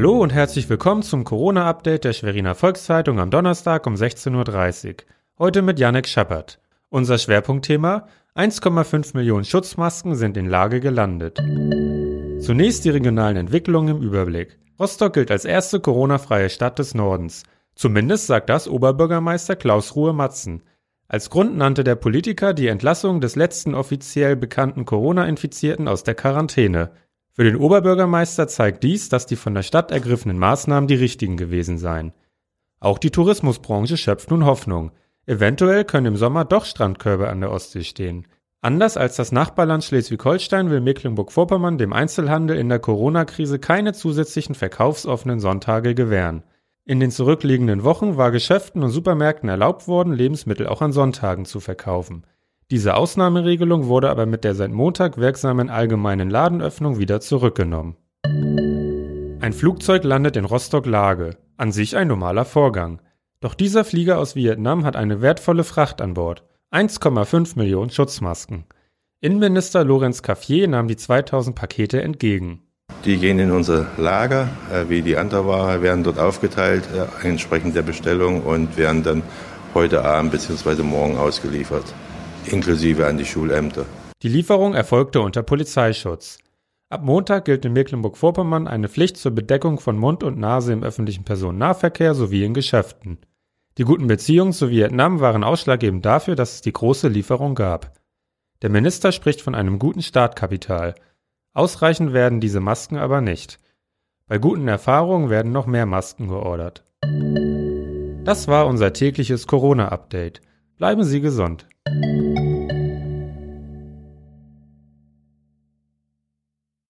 Hallo und herzlich willkommen zum Corona-Update der Schweriner Volkszeitung am Donnerstag um 16.30 Uhr. Heute mit Janek Schappert. Unser Schwerpunktthema 1,5 Millionen Schutzmasken sind in Lage gelandet. Zunächst die regionalen Entwicklungen im Überblick. Rostock gilt als erste Corona-freie Stadt des Nordens. Zumindest sagt das Oberbürgermeister Klaus Ruhe-Matzen. Als Grund nannte der Politiker die Entlassung des letzten offiziell bekannten Corona-Infizierten aus der Quarantäne. Für den Oberbürgermeister zeigt dies, dass die von der Stadt ergriffenen Maßnahmen die richtigen gewesen seien. Auch die Tourismusbranche schöpft nun Hoffnung. Eventuell können im Sommer doch Strandkörbe an der Ostsee stehen. Anders als das Nachbarland Schleswig-Holstein will Mecklenburg-Vorpommern dem Einzelhandel in der Corona-Krise keine zusätzlichen verkaufsoffenen Sonntage gewähren. In den zurückliegenden Wochen war Geschäften und Supermärkten erlaubt worden, Lebensmittel auch an Sonntagen zu verkaufen. Diese Ausnahmeregelung wurde aber mit der seit Montag wirksamen allgemeinen Ladenöffnung wieder zurückgenommen. Ein Flugzeug landet in Rostock-Lage. An sich ein normaler Vorgang. Doch dieser Flieger aus Vietnam hat eine wertvolle Fracht an Bord. 1,5 Millionen Schutzmasken. Innenminister Lorenz Caffier nahm die 2000 Pakete entgegen. Die gehen in unser Lager, äh, wie die andere Ware, werden dort aufgeteilt, äh, entsprechend der Bestellung und werden dann heute Abend bzw. morgen ausgeliefert inklusive an die Schulämter. Die Lieferung erfolgte unter Polizeischutz. Ab Montag gilt in Mecklenburg-Vorpommern eine Pflicht zur Bedeckung von Mund und Nase im öffentlichen Personennahverkehr sowie in Geschäften. Die guten Beziehungen zu Vietnam waren ausschlaggebend dafür, dass es die große Lieferung gab. Der Minister spricht von einem guten Startkapital. Ausreichen werden diese Masken aber nicht. Bei guten Erfahrungen werden noch mehr Masken geordert. Das war unser tägliches Corona-Update. Bleiben Sie gesund.